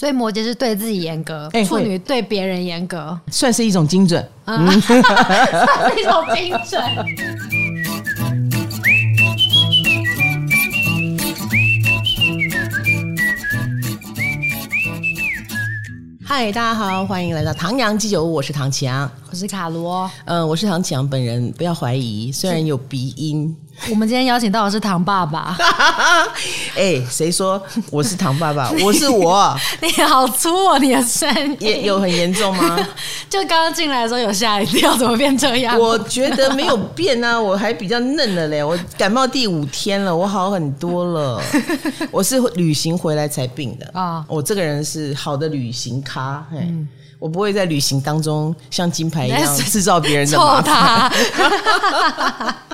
所以摩羯是对自己严格，欸、处女对别人严格，算是一种精准，嗯，算是一种精准。嗨，大家好，欢迎来到唐阳鸡酒屋，我是唐强，我是卡罗，嗯，我是唐强本人，不要怀疑，虽然有鼻音。我们今天邀请到的是唐爸爸。哎，谁说我是唐爸爸？我是我。你好粗哦，你的声音也有很严重吗？就刚刚进来的时候有吓一跳，怎么变这样？我觉得没有变啊，我还比较嫩了嘞。我感冒第五天了，我好很多了。我是旅行回来才病的啊。我这个人是好的旅行咖，嗯，我不会在旅行当中像金牌一样制造别人的麻烦。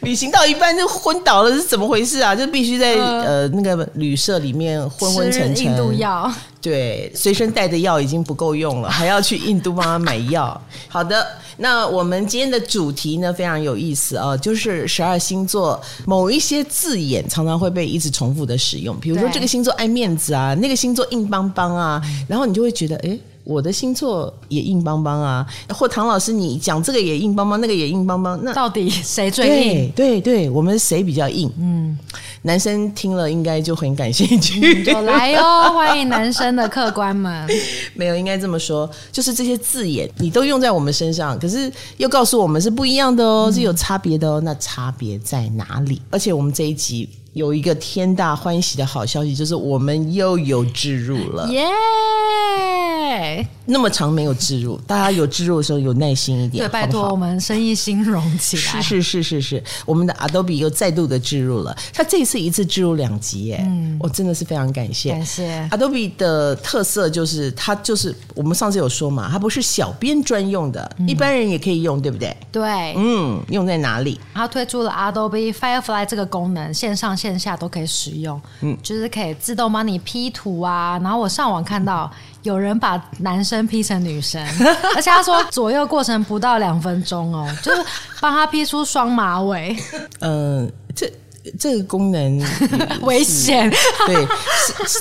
旅行到一半就昏倒了，是怎么回事啊？就必须在呃，呃那个旅社里面昏昏沉沉。印度药，对，随身带的药已经不够用了，还要去印度帮他买药。好的，那我们今天的主题呢，非常有意思啊，就是十二星座某一些字眼常常会被一直重复的使用，比如说这个星座爱面子啊，那个星座硬邦邦啊，然后你就会觉得哎。诶我的星座也硬邦邦啊，或唐老师你讲这个也硬邦邦，那个也硬邦邦，那到底谁最硬？对对对，我们谁比较硬？嗯，男生听了应该就很感兴趣。嗯、就来哦，欢迎男生的客官们。没有，应该这么说，就是这些字眼你都用在我们身上，可是又告诉我们是不一样的哦，是有差别的哦。那差别在哪里？而且我们这一集。有一个天大欢喜的好消息，就是我们又有置入了，耶、yeah!！那么长没有置入，大家有置入的时候有耐心一点，对，拜托我们生意兴隆起来。是是是是是，我们的 Adobe 又再度的置入了，他这一次一次置入两集，哎，嗯，我真的是非常感谢，感谢 Adobe 的特色就是它就是我们上次有说嘛，它不是小编专用的，嗯，一般人也可以用，对不对？对，嗯，用在哪里？它推出了 Adobe Firefly 这个功能，线上。线下都可以使用，嗯，就是可以自动帮你 P 图啊。然后我上网看到有人把男生 P 成女生，而且他说左右过程不到两分钟哦，就是帮他 P 出双马尾。嗯、呃，这这个功能 危险。对，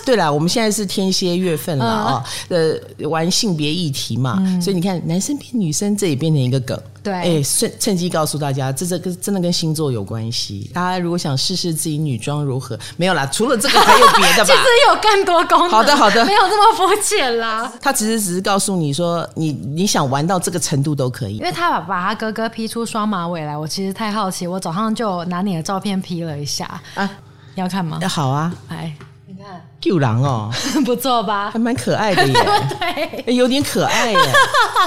对啦，我们现在是天蝎月份了啊、嗯，呃，玩性别议题嘛、嗯，所以你看男生变女生，这也变成一个梗。对，哎、欸，趁趁机告诉大家，这这跟真的跟星座有关系。大家如果想试试自己女装如何，没有啦，除了这个还有别的吧？其实有更多功能。好的，好的，没有这么肤浅啦。他其实只是告诉你说，你你想玩到这个程度都可以。因为他把把他哥哥 P 出双马尾来，我其实太好奇，我早上就拿你的照片 P 了一下啊，你要看吗？要好啊，来，你看。救狼哦，不错吧？还蛮可爱的耶，对，欸、有点可爱耶。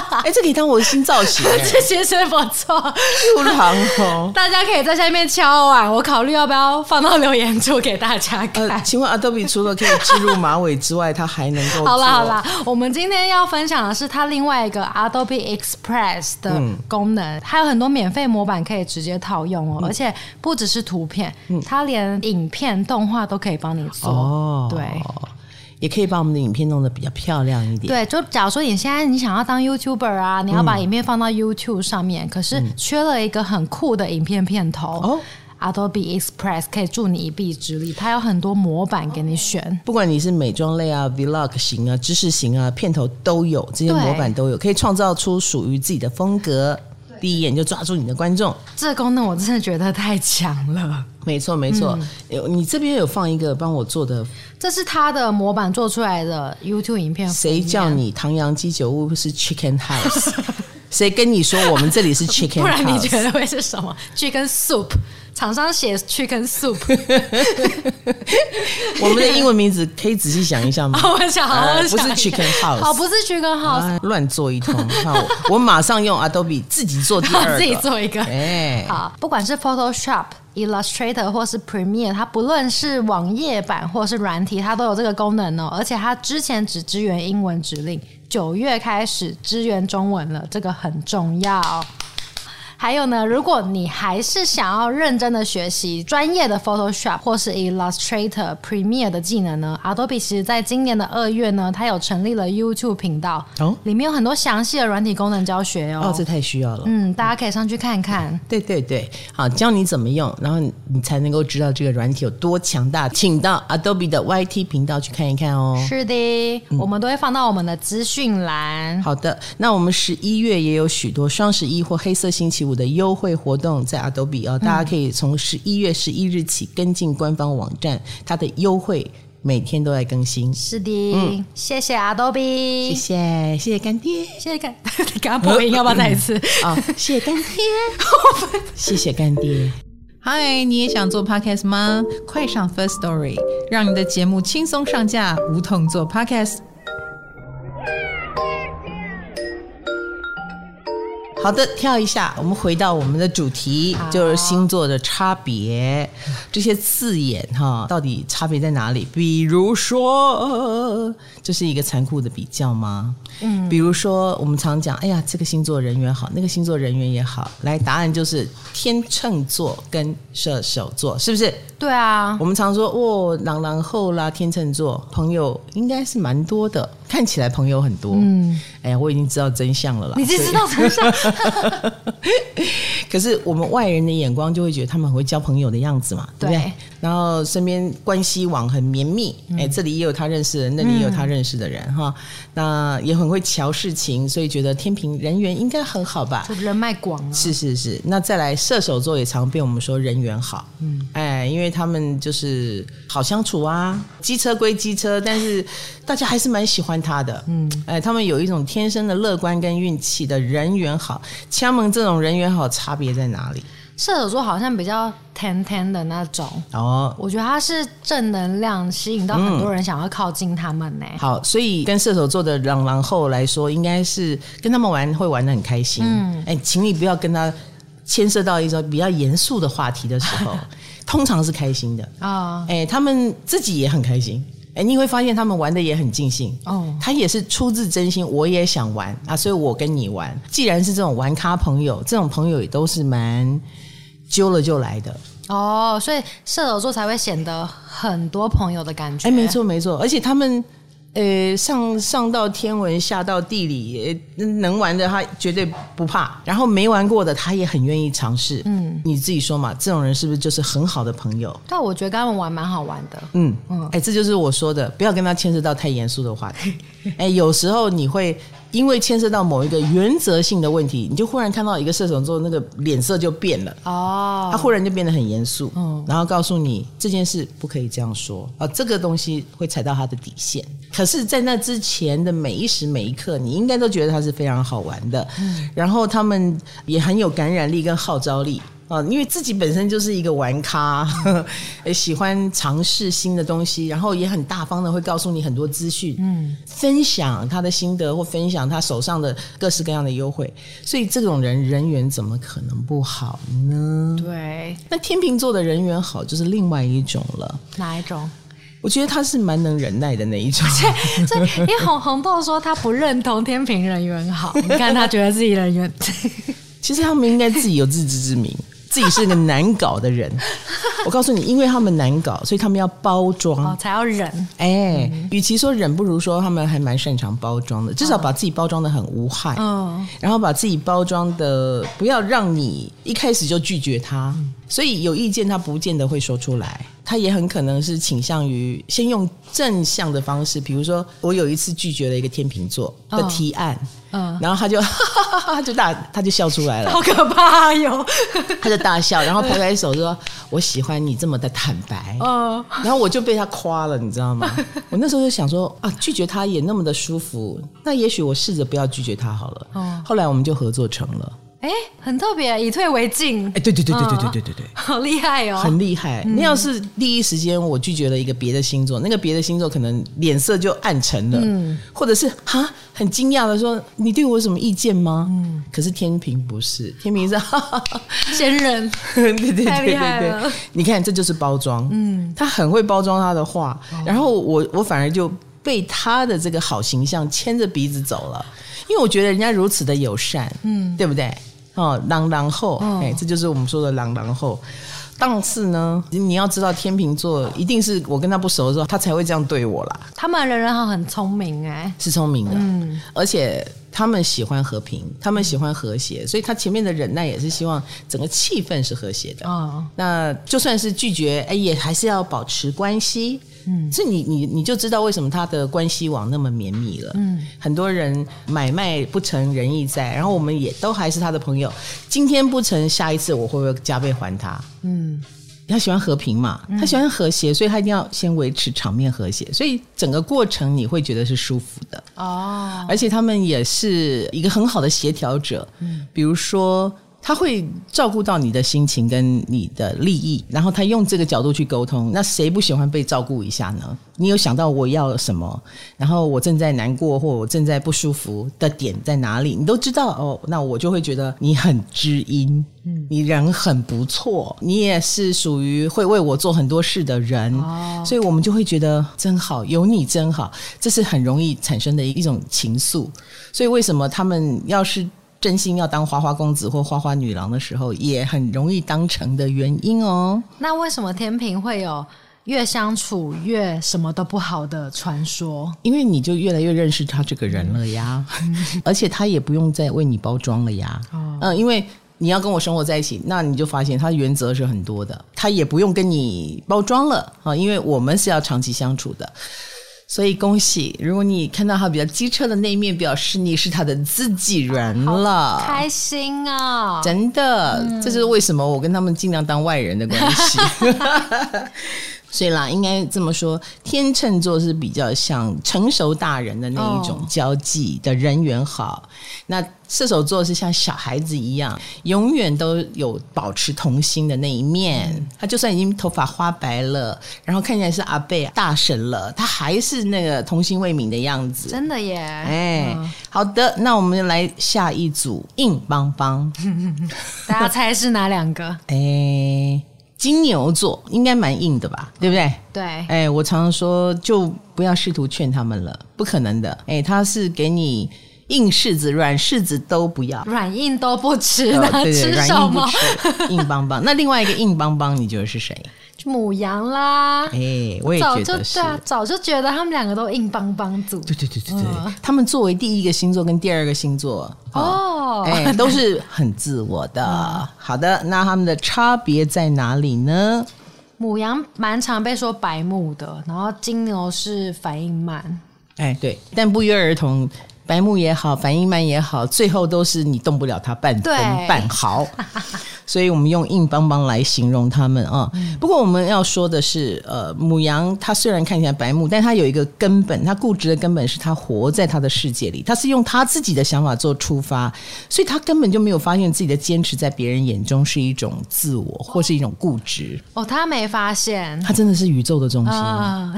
哎、欸，这可以当我的新造型。这其实不错，救狼哦。大家可以在下面敲碗，我考虑要不要放到留言处给大家看。呃、请问 Adobe 除了可以置入马尾之外，它还能够？好啦好啦，我们今天要分享的是它另外一个 Adobe Express 的功能，它、嗯、有很多免费模板可以直接套用哦，嗯、而且不只是图片，它连影片、动画都可以帮你做。哦，对。哦，也可以把我们的影片弄得比较漂亮一点。对，就假如说你现在你想要当 YouTuber 啊，你要把影片放到 YouTube 上面，嗯、可是缺了一个很酷的影片片头。哦，Adobe Express 可以助你一臂之力，它有很多模板给你选。不管你是美妆类啊、Vlog 型啊、知识型啊，片头都有，这些模板都有，可以创造出属于自己的风格。第一眼就抓住你的观众，这个功能我真的觉得太强了。没错，没错。嗯、你这边有放一个帮我做的，这是他的模板做出来的 YouTube 影片。谁叫你唐扬鸡酒屋是 Chicken House？谁跟你说我们这里是 Chicken？不然你觉得会是什么？Chicken Soup。厂商写 Chicken Soup，我们的英文名字可以仔细想一下吗？我想，不是 Chicken House，好，不是 Chicken House，乱、啊、做一通。好，我马上用 Adobe 自己做第二个，自己做一个。哎，好，不管是 Photoshop、Illustrator 或是 Premiere，它不论是网页版或是软体，它都有这个功能哦。而且它之前只支援英文指令，九月开始支援中文了，这个很重要。还有呢，如果你还是想要认真的学习专业的 Photoshop 或是 Illustrator、Premiere 的技能呢，Adobe 其实在今年的二月呢，它有成立了 YouTube 频道，哦，里面有很多详细的软体功能教学哦。哦，这太需要了。嗯，大家可以上去看看。对对对，好，教你怎么用，然后你才能够知道这个软体有多强大。请到 Adobe 的 YT 频道去看一看哦。是的，嗯、我们都会放到我们的资讯栏。好的，那我们十一月也有许多双十一或黑色星期五的优惠活动在 Adobe 哦，大家可以从十一月十一日起跟进官方网站，它的优惠每天都在更新。是的，嗯、谢谢 Adobe，谢谢谢谢干爹，谢谢干，你刚刚播音要不要再一次？啊、哦，谢谢干爹，谢谢干爹。嗨，你也想做 Podcast 吗？快上 First Story，让你的节目轻松上架，无痛做 Podcast。好的，跳一下，我们回到我们的主题，就是星座的差别，这些字眼哈，到底差别在哪里？比如说，这是一个残酷的比较吗？嗯，比如说我们常讲，哎呀，这个星座人缘好，那个星座人缘也好，来，答案就是天秤座跟射手座，是不是？对啊，我们常说哦，朗朗后啦，天秤座朋友应该是蛮多的，看起来朋友很多。嗯，哎呀，我已经知道真相了啦。你知道真相？可是我们外人的眼光就会觉得他们很会交朋友的样子嘛，对不对？然后身边关系网很绵密，哎，这里也有他认识的人，那里也有他认识的人哈。那也很会瞧事情，所以觉得天平人缘应该很好吧？就人脉广啊。是是是。那再来射手座也常被我们说人缘好，嗯，哎，因为他们就是好相处啊，机车归机车，但是大家还是蛮喜欢他的，嗯，哎，他们有一种天生的乐观跟运气的人缘好。枪门这种人缘好差别在哪里？射手座好像比较甜甜的那种哦，我觉得他是正能量，吸引到很多人想要靠近他们呢、欸嗯。好，所以跟射手座的朗朗后来说，应该是跟他们玩会玩的很开心。嗯，哎，请你不要跟他牵涉到一种比较严肃的话题的时候，通常是开心的啊。哦、哎，他们自己也很开心。哎，你会发现他们玩的也很尽兴哦。他也是出自真心，我也想玩啊，所以我跟你玩。既然是这种玩咖朋友，这种朋友也都是蛮。揪了就来的哦，所以射手座才会显得很多朋友的感觉。哎，没错没错，而且他们。呃，上上到天文，下到地理，能玩的他绝对不怕。然后没玩过的，他也很愿意尝试。嗯，你自己说嘛，这种人是不是就是很好的朋友？但我觉得跟他们玩蛮好玩的。嗯嗯，哎，这就是我说的，不要跟他牵涉到太严肃的话题。哎，有时候你会因为牵涉到某一个原则性的问题，你就忽然看到一个射手座那个脸色就变了。哦，他忽然就变得很严肃。嗯，然后告诉你这件事不可以这样说啊，这个东西会踩到他的底线。可是，在那之前的每一时每一刻，你应该都觉得他是非常好玩的。嗯，然后他们也很有感染力跟号召力啊，因为自己本身就是一个玩咖，呵 呵喜欢尝试新的东西，然后也很大方的会告诉你很多资讯，嗯，分享他的心得或分享他手上的各式各样的优惠，所以这种人人缘怎么可能不好呢？对，那天秤座的人缘好就是另外一种了，哪一种？我觉得他是蛮能忍耐的那一种，所以因为红红豆说他不认同天秤人缘好，你看他觉得自己人缘，其实他们应该自己有自知之明。自己是个难搞的人，我告诉你，因为他们难搞，所以他们要包装，哦、才要忍。哎，嗯、与其说忍，不如说他们还蛮擅长包装的，至少把自己包装的很无害。嗯，然后把自己包装的不要让你一开始就拒绝他，嗯、所以有意见他不见得会说出来，他也很可能是倾向于先用正向的方式，比如说我有一次拒绝了一个天秤座的提案。然后他就哈哈哈哈就大，他就笑出来了，好可怕哟！他就大笑，然后拍拍手说：“我喜欢你这么的坦白。”嗯，然后我就被他夸了，你知道吗？我那时候就想说啊，拒绝他也那么的舒服，那也许我试着不要拒绝他好了。哦，后来我们就合作成了。哎，很特别，以退为进。哎，对对对对对对对对对，好厉害哦，很厉害。那要是第一时间我拒绝了一个别的星座，那个别的星座可能脸色就暗沉了，嗯，或者是哈很惊讶的说：“你对我有什么意见吗？”嗯，可是天平不是，天平是哈哈哈先忍，对对对对。对，你看这就是包装，嗯，他很会包装他的话，然后我我反而就被他的这个好形象牵着鼻子走了，因为我觉得人家如此的友善，嗯，对不对？哦，狼狼后，哎、哦，这就是我们说的狼狼后。档次呢，你要知道天秤座一定是我跟他不熟的时候，他才会这样对我啦。他们人人好很聪明哎，是聪明的，嗯，而且他们喜欢和平，他们喜欢和谐，所以他前面的忍耐也是希望整个气氛是和谐的。哦，那就算是拒绝，哎，也还是要保持关系。嗯，所以你你你就知道为什么他的关系网那么绵密了。嗯，很多人买卖不成仁义在，然后我们也都还是他的朋友。今天不成，下一次我会不会加倍还他？嗯，他喜欢和平嘛，他喜欢和谐，所以他一定要先维持场面和谐，所以整个过程你会觉得是舒服的。哦，而且他们也是一个很好的协调者。嗯，比如说。他会照顾到你的心情跟你的利益，然后他用这个角度去沟通。那谁不喜欢被照顾一下呢？你有想到我要什么？然后我正在难过或我正在不舒服的点在哪里？你都知道哦，那我就会觉得你很知音，嗯，你人很不错，你也是属于会为我做很多事的人，哦，所以我们就会觉得真好，有你真好，这是很容易产生的一种情愫。所以为什么他们要是？真心要当花花公子或花花女郎的时候，也很容易当成的原因哦。那为什么天平会有越相处越什么都不好的传说？因为你就越来越认识他这个人了呀，而且他也不用再为你包装了呀。嗯、呃，因为你要跟我生活在一起，那你就发现他的原则是很多的，他也不用跟你包装了啊，因为我们是要长期相处的。所以恭喜，如果你看到他比较机车的那一面，表示你是他的自己人了，开心啊！真的，嗯、这就是为什么我跟他们尽量当外人的关系。所以啦，应该这么说，天秤座是比较像成熟大人的那一种交际的人缘好。哦、那射手座是像小孩子一样，永远都有保持童心的那一面。嗯、他就算已经头发花白了，然后看起来是阿贝大神了，他还是那个童心未泯的样子。真的耶！哎，嗯、好的，那我们来下一组硬邦邦，大家猜是哪两个？哎。金牛座应该蛮硬的吧，对不对？对。哎，我常常说，就不要试图劝他们了，不可能的。哎，他是给你硬柿子、软柿子都不要，软硬都不吃，吃什么？硬邦邦。那另外一个硬邦邦，你觉得是谁？牡羊啦，哎，我也觉得是，对啊，早就觉得他们两个都硬邦邦组。对对对对对，嗯、他们作为第一个星座跟第二个星座哦，哎，都是很自我的。嗯、好的，那他们的差别在哪里呢？母羊蛮常被说白目的，然后金牛是反应慢。哎，对，但不约而同。白目也好，反应慢也好，最后都是你动不了他半分半毫，所以我们用硬邦邦来形容他们啊。不过我们要说的是，呃，母羊它虽然看起来白目，但它有一个根本，它固执的根本是它活在它的世界里，它是用它自己的想法做出发，所以它根本就没有发现自己的坚持在别人眼中是一种自我或是一种固执。哦，他没发现，他真的是宇宙的中心。啊、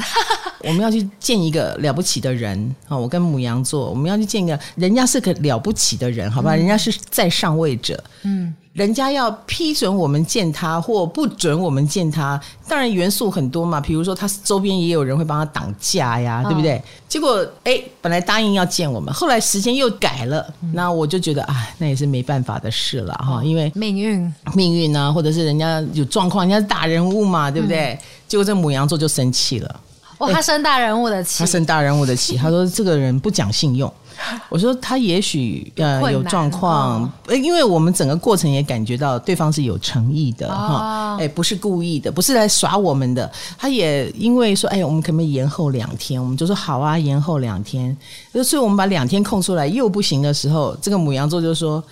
我们要去见一个了不起的人啊！我跟母羊座，我们要。去见一个人家是个了不起的人，好吧？人家是在上位者，嗯，人家要批准我们见他或不准我们见他，当然元素很多嘛。比如说，他周边也有人会帮他挡架呀，对不对？结果，哎，本来答应要见我们，后来时间又改了，那我就觉得，哎，那也是没办法的事了哈。因为命运，命运啊，或者是人家有状况，人家是大人物嘛，对不对？结果这母羊座就生气了。哦，他生大人物的气，他生大人物的气。他说这个人不讲信用。我说他也许呃有状况，哦、因为我们整个过程也感觉到对方是有诚意的哈，哎、哦，不是故意的，不是来耍我们的。他也因为说，哎，我们可不可以延后两天？我们就说好啊，延后两天。所以我们把两天空出来又不行的时候，这个母羊座就说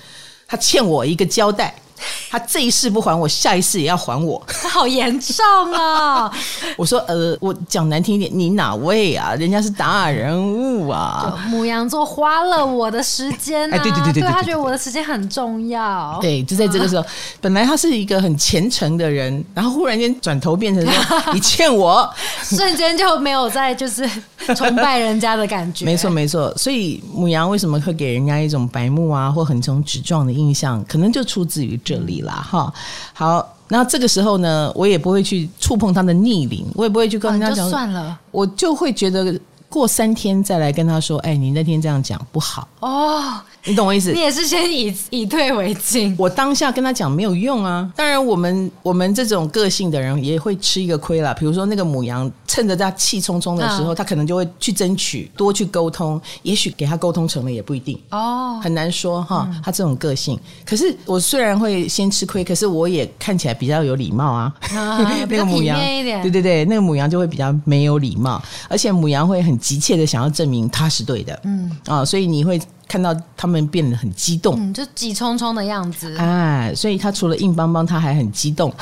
他欠我一个交代。他这一世不还我，下一世也要还我，好严重啊！我说，呃，我讲难听一点，你哪位啊？人家是大人物啊！母羊座花了我的时间、啊，哎，对对对对，对，他觉得我的时间很重要。对，就在这个时候，啊、本来他是一个很虔诚的人，然后忽然间转头变成说你欠我，瞬间就没有再就是 崇拜人家的感觉。没错没错，所以母羊为什么会给人家一种白目啊或横冲直撞的印象，可能就出自于。这里啦，哈，好，那这个时候呢，我也不会去触碰他的逆鳞，我也不会去跟人家讲，就算了，我就会觉得过三天再来跟他说，哎，你那天这样讲不好哦，你懂我意思？你也是先以以退为进。我当下跟他讲没有用啊。当然，我们我们这种个性的人也会吃一个亏啦。比如说那个母羊，趁着他气冲冲的时候，嗯、他可能就会去争取，多去沟通。也许给他沟通成了也不一定哦，很难说哈。他这种个性，可是我虽然会先吃亏，可是我也看起来比较有礼貌啊。啊 那个母羊，对对对，那个母羊就会比较没有礼貌，而且母羊会很急切的想要证明他是对的。嗯啊，所以你会。看到他们变得很激动，嗯，就急匆匆的样子，哎，所以他除了硬邦邦，他还很激动。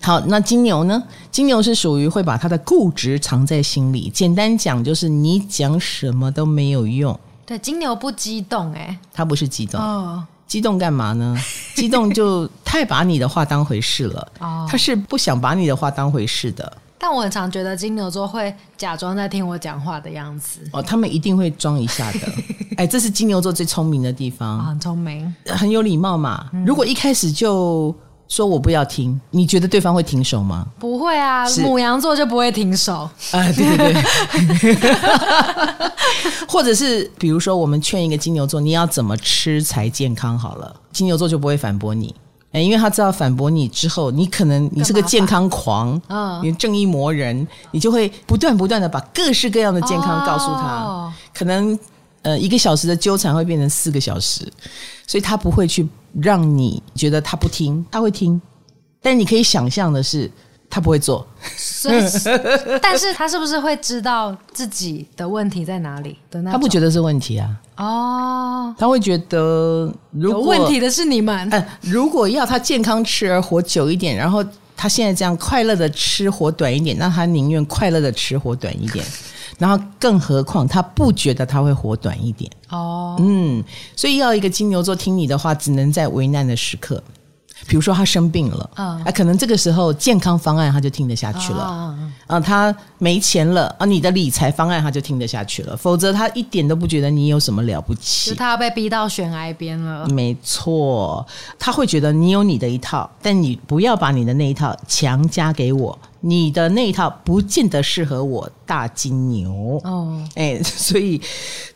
好，那金牛呢？金牛是属于会把他的固执藏在心里。简单讲，就是你讲什么都没有用。对，金牛不激动，哎，他不是激动，哦，激动干嘛呢？激动就太把你的话当回事了。哦，他是不想把你的话当回事的。但我很常觉得金牛座会假装在听我讲话的样子哦，他们一定会装一下的。哎，这是金牛座最聪明的地方，哦、很聪明，很有礼貌嘛。嗯、如果一开始就说我不要听，你觉得对方会停手吗？不会啊，是牡羊座就不会停手。啊，对对对。或者是比如说，我们劝一个金牛座，你要怎么吃才健康？好了，金牛座就不会反驳你。哎，因为他知道反驳你之后，你可能你是个健康狂，嗯，你正义魔人，你就会不断不断的把各式各样的健康告诉他，哦、可能呃一个小时的纠缠会变成四个小时，所以他不会去让你觉得他不听，他会听，但你可以想象的是。他不会做，所以，但是他是不是会知道自己的问题在哪里的那？他不觉得是问题啊。哦，他会觉得如果有问题的是你们。嗯，如果要他健康吃而活久一点，然后他现在这样快乐的吃活短一点，那他宁愿快乐的吃活短一点。然后，更何况他不觉得他会活短一点。哦，嗯，所以要一个金牛座听你的话，只能在危难的时刻。比如说他生病了，啊、嗯，可能这个时候健康方案他就听得下去了，啊、他没钱了啊，你的理财方案他就听得下去了，否则他一点都不觉得你有什么了不起，就他要被逼到悬崖边了，没错，他会觉得你有你的一套，但你不要把你的那一套强加给我，你的那一套不见得适合我大金牛。哦，哎，所以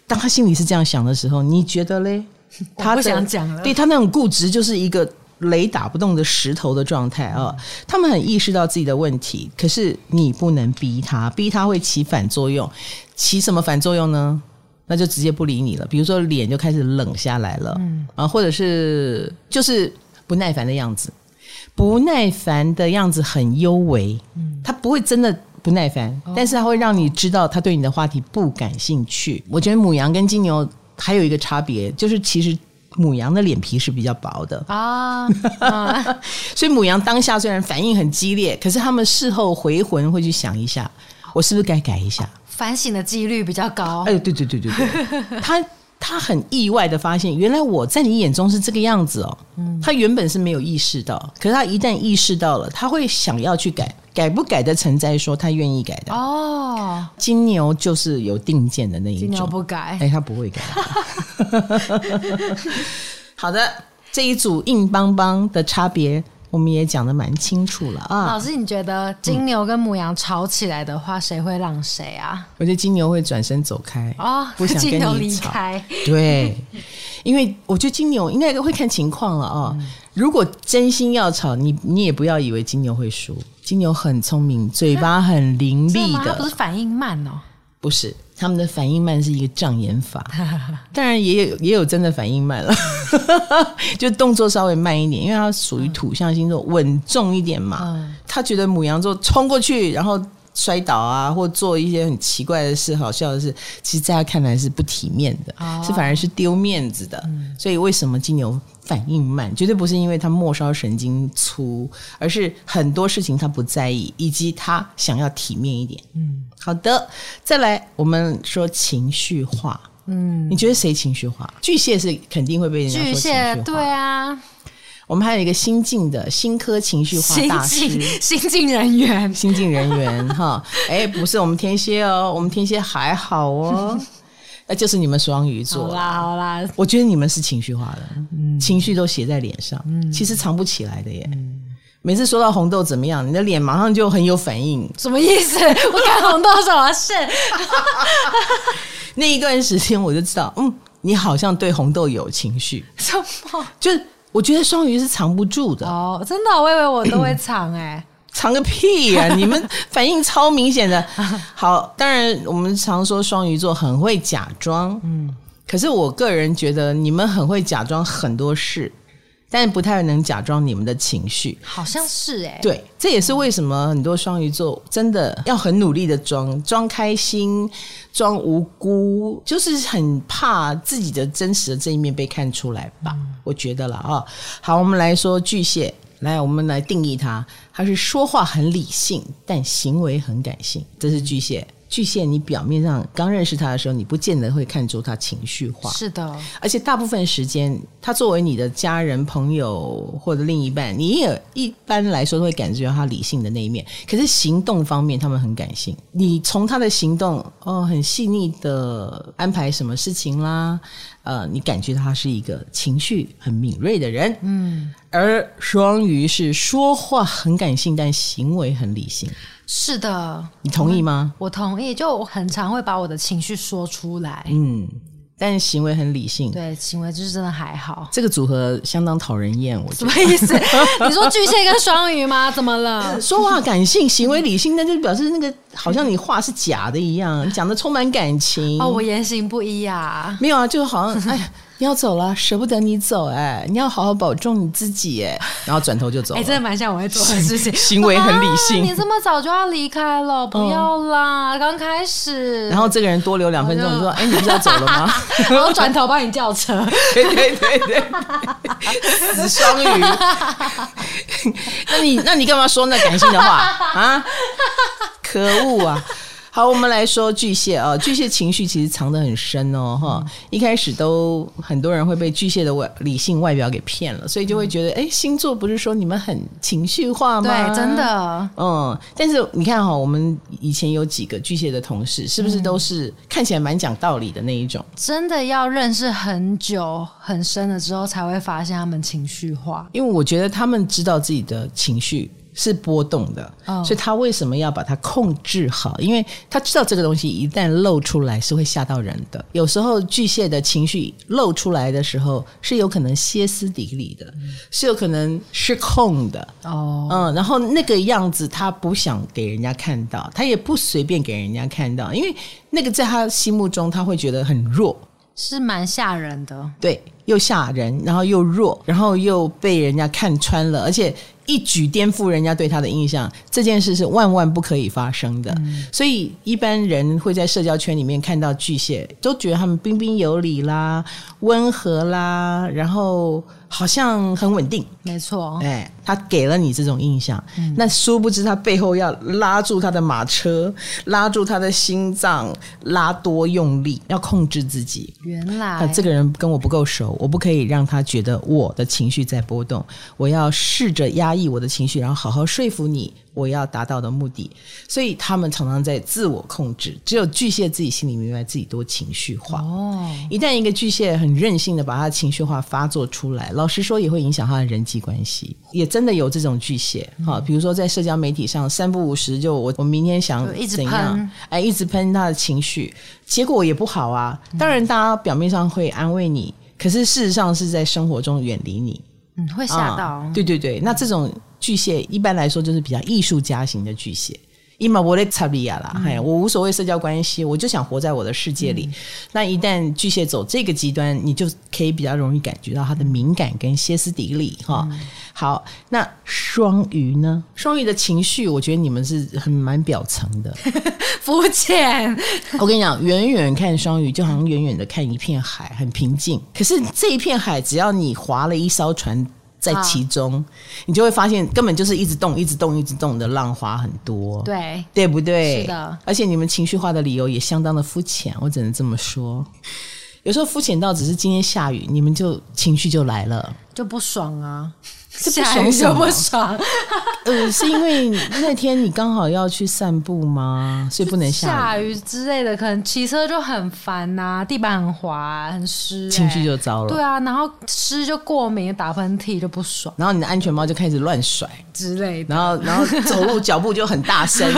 当他心里是这样想的时候，你觉得嘞？他不想讲了，对他那种固执就是一个。雷打不动的石头的状态啊！他们很意识到自己的问题，可是你不能逼他，逼他会起反作用。起什么反作用呢？那就直接不理你了。比如说脸就开始冷下来了，嗯啊，或者是就是不耐烦的样子，不耐烦的样子很幽微，嗯，他不会真的不耐烦，但是他会让你知道他对你的话题不感兴趣。我觉得母羊跟金牛还有一个差别，就是其实。牡羊的脸皮是比较薄的啊，啊 所以母羊当下虽然反应很激烈，可是他们事后回魂会去想一下，我是不是该改一下？反省的几率比较高。哎，对对对对对，他他很意外的发现，原来我在你眼中是这个样子哦。嗯，他原本是没有意识到，可是他一旦意识到了，他会想要去改。改不改的成在说他愿意改的哦，金牛就是有定见的那一种，金牛不改，哎，他不会改。好的，这一组硬邦邦的差别，我们也讲的蛮清楚了啊。老师，你觉得金牛跟母羊吵起来的话，谁会让谁啊？我觉得金牛会转身走开哦，不想跟你吵。离开。对，因为我觉得金牛应该会看情况了啊。嗯如果真心要吵，你你也不要以为金牛会输。金牛很聪明，嘴巴很伶俐的。不是反应慢哦，不是，他们的反应慢是一个障眼法。当然也有也有真的反应慢了，就动作稍微慢一点，因为它属于土象星座，稳重一点嘛。嗯、他觉得母羊座冲过去，然后。摔倒啊，或做一些很奇怪的事，好笑的事，其实在他看来是不体面的，哦、是反而是丢面子的。嗯、所以为什么金牛反应慢，绝对不是因为他末梢神经粗，而是很多事情他不在意，以及他想要体面一点。嗯，好的，再来我们说情绪化。嗯，你觉得谁情绪化？巨蟹是肯定会被人家说情绪化。巨蟹，对啊。我们还有一个新进的新科情绪化大师，新进人员，新进人员哈，哎，不是我们天蝎哦，我们天蝎还好哦，那就是你们双鱼座。好啦好啦，我觉得你们是情绪化的，嗯、情绪都写在脸上，嗯、其实藏不起来的耶。嗯每次说到红豆怎么样，你的脸马上就很有反应。什么意思？我看红豆什么事？那一段时间我就知道，嗯，你好像对红豆有情绪。什么？就是我觉得双鱼是藏不住的哦，真的，我以为我都会 藏哎、欸，藏个屁呀、啊！你们反应超明显的。好，当然我们常说双鱼座很会假装，嗯，可是我个人觉得你们很会假装很多事。但不太能假装你们的情绪，好像是哎、欸，对，这也是为什么很多双鱼座真的要很努力的装装开心、装无辜，就是很怕自己的真实的这一面被看出来吧？嗯、我觉得了啊。好，我们来说巨蟹，来，我们来定义它，它是说话很理性，但行为很感性，这是巨蟹。巨蟹，你表面上刚认识他的时候，你不见得会看出他情绪化。是的，而且大部分时间，他作为你的家人、朋友或者另一半，你也一般来说都会感觉到他理性的那一面。可是行动方面，他们很感性。你从他的行动，哦，很细腻的安排什么事情啦，呃，你感觉他是一个情绪很敏锐的人。嗯，而双鱼是说话很感性，但行为很理性。是的，你同意吗？我，同意，就我很常会把我的情绪说出来，嗯，但行为很理性，对，行为就是真的还好。这个组合相当讨人厌，我觉得。什么意思？你说巨蟹跟双鱼吗？怎么了？说话感性，行为理性，那就表示那个好像你话是假的一样，讲的充满感情。哦，我言行不一啊？没有啊，就好像哎。你要走了，舍不得你走哎、欸！你要好好保重你自己哎、欸，然后转头就走了。哎、欸，真的蛮像我会做的事情，行为很理性。你这么早就要离开了，不要啦，刚、嗯、开始。然后这个人多留两分钟，你说哎、欸，你不是要走了吗？然后转头帮你叫车。对对对对，死双鱼。那你那你干嘛说那感性的话啊？可恶啊！好，我们来说巨蟹啊，巨蟹情绪其实藏得很深哦，哈、嗯，一开始都很多人会被巨蟹的外理性外表给骗了，所以就会觉得，哎、嗯，星座不是说你们很情绪化吗？对，真的，嗯，但是你看哈，我们以前有几个巨蟹的同事，是不是都是看起来蛮讲道理的那一种？真的要认识很久很深了之后，才会发现他们情绪化，因为我觉得他们知道自己的情绪。是波动的，oh. 所以他为什么要把它控制好？因为他知道这个东西一旦露出来是会吓到人的。有时候巨蟹的情绪露出来的时候是有可能歇斯底里的，嗯、是有可能失控的。哦，嗯，然后那个样子他不想给人家看到，他也不随便给人家看到，因为那个在他心目中他会觉得很弱，是蛮吓人的。对，又吓人，然后又弱，然后又被人家看穿了，而且。一举颠覆人家对他的印象，这件事是万万不可以发生的。嗯、所以一般人会在社交圈里面看到巨蟹，都觉得他们彬彬有礼啦、温和啦，然后好像很稳定。没错，哎，他给了你这种印象，嗯、那殊不知他背后要拉住他的马车，拉住他的心脏，拉多用力，要控制自己。原来，这个人跟我不够熟，我不可以让他觉得我的情绪在波动，我要试着压抑我的情绪，然后好好说服你，我要达到的目的。所以他们常常在自我控制，只有巨蟹自己心里明白自己多情绪化。哦，一旦一个巨蟹很任性的把他情绪化发作出来，老实说也会影响他的人际关系。也真的有这种巨蟹，哈、嗯，比如说在社交媒体上三不五时就我我明天想怎样，哎，一直喷他的情绪，结果也不好啊。当然，大家表面上会安慰你，可是事实上是在生活中远离你。嗯，会吓到、嗯。对对对，那这种巨蟹一般来说就是比较艺术家型的巨蟹。伊玛我的查比亚啦，哎，我无所谓社交关系，我就想活在我的世界里。嗯、那一旦巨蟹走这个极端，你就可以比较容易感觉到他的敏感跟歇斯底里哈。嗯、好，那双鱼呢？双鱼的情绪，我觉得你们是很蛮表层的，肤浅。我跟你讲，远远看双鱼，就好像远远的看一片海，很平静。可是这一片海，只要你划了一艘船。在其中，啊、你就会发现根本就是一直动、一直动、一直动的浪花很多，对，对不对？是的，而且你们情绪化的理由也相当的肤浅，我只能这么说。有时候肤浅到只是今天下雨，你们就情绪就来了，就不爽啊。下雨就不爽。呃，是因为那天你刚好要去散步吗？所以不能下雨，下雨之类的，可能骑车就很烦呐、啊，地板很滑很湿、欸，情绪就糟了。对啊，然后湿就过敏，打喷嚏就不爽，然后你的安全帽就开始乱甩之类的，然后然后走路脚步就很大声，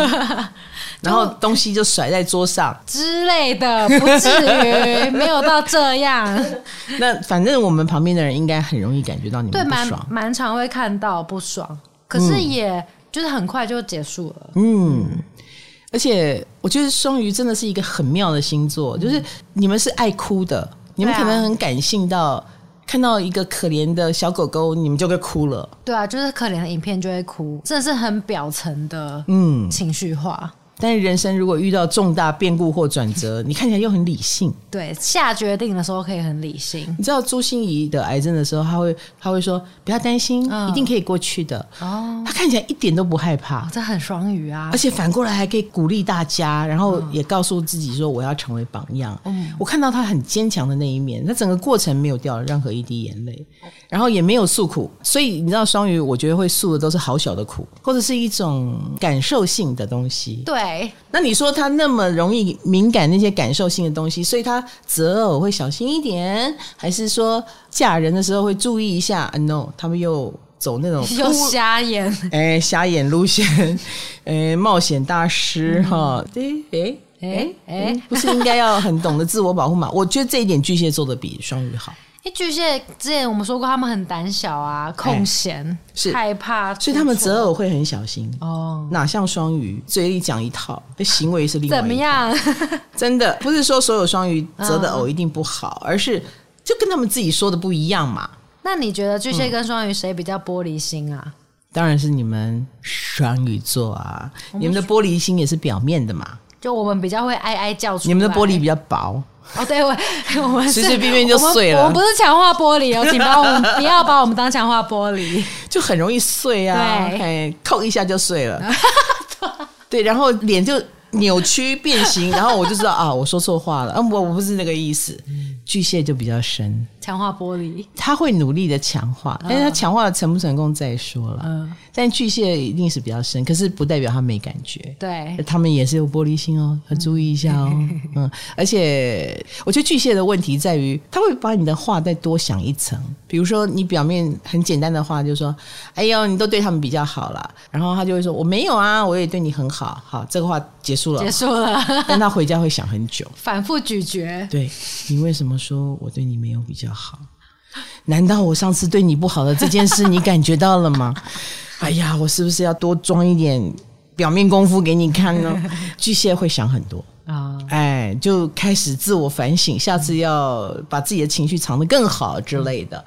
然后东西就甩在桌上之类的，不至于没有到这样。那反正我们旁边的人应该很容易感觉到你们不爽，蛮蛮常会看到不爽，可是也就是很快就结束了。嗯，而且我觉得双鱼真的是一个很妙的星座，就是你们是爱哭的，你们可能很感性到看到一个可怜的小狗狗，你们就会哭了。对啊，就是可怜的影片就会哭，真的是很表层的嗯情绪化。但是人生如果遇到重大变故或转折，你看起来又很理性。对，下决定的时候可以很理性。你知道朱心怡得癌症的时候，他会他会说不要担心，嗯，一定可以过去的。哦，他看起来一点都不害怕，这很双鱼啊！而且反过来还可以鼓励大家，然后也告诉自己说我要成为榜样。嗯，我看到他很坚强的那一面，他整个过程没有掉任何一滴眼泪，然后也没有诉苦。所以你知道双鱼，我觉得会诉的都是好小的苦，或者是一种感受性的东西。对。那你说他那么容易敏感那些感受性的东西，所以他择偶会小心一点，还是说嫁人的时候会注意一下？No，他们又走那种 又瞎眼，哎，瞎眼路线，哎，冒险大师哈，对，哎哎哎，不是应该要很懂得自我保护吗？我觉得这一点巨蟹做的比双鱼好。巨蟹之前我们说过，他们很胆小啊，空闲，是害怕，所以他们择偶会很小心哦。哪像双鱼，嘴里讲一套，行为是另外一套。怎么样？真的不是说所有双鱼择的偶一定不好，而是就跟他们自己说的不一样嘛。那你觉得巨蟹跟双鱼谁比较玻璃心啊？当然是你们双鱼座啊，你们的玻璃心也是表面的嘛。就我们比较会哀哀叫出来，你们的玻璃比较薄。哦，对，我我们随随便便就碎了。我们不是强化玻璃哦，请把我们 不要把我们当强化玻璃，就很容易碎啊，对，扣一下就碎了。对，然后脸就扭曲变形，然后我就知道啊，我说错话了，啊，我我不是那个意思。巨蟹就比较深，强化玻璃，他会努力的强化，但是他强化的成不成功再说了。嗯，但巨蟹一定是比较深，可是不代表他没感觉。对，他们也是有玻璃心哦，要注意一下哦。嗯，而且我觉得巨蟹的问题在于，他会把你的话再多想一层。比如说，你表面很简单的话，就是说：“哎呦，你都对他们比较好了。”然后他就会说：“我没有啊，我也对你很好。”好，这个话结束了，结束了。但他回家会想很久，反复咀嚼。对，你为什么？说我对你没有比较好，难道我上次对你不好的这件事你感觉到了吗？哎呀，我是不是要多装一点表面功夫给你看呢？巨蟹会想很多啊，哎，就开始自我反省，下次要把自己的情绪藏得更好之类的。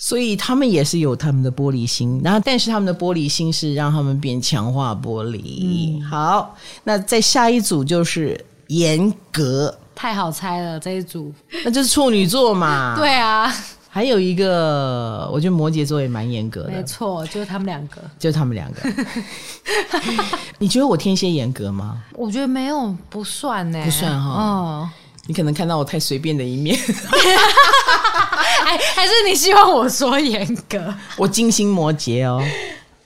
所以他们也是有他们的玻璃心，然后但是他们的玻璃心是让他们变强化玻璃。好，那在下一组就是严格。太好猜了这一组，那就是处女座嘛。对啊，还有一个，我觉得摩羯座也蛮严格的。没错，就是他们两个，就是他们两个。你觉得我天蝎严格吗？我觉得没有，不算呢，不算哈。哦，你可能看到我太随便的一面。还还是你希望我说严格？我金星摩羯哦。